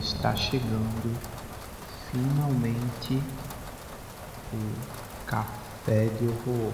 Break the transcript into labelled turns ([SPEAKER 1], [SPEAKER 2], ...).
[SPEAKER 1] está chegando finalmente o café de horror.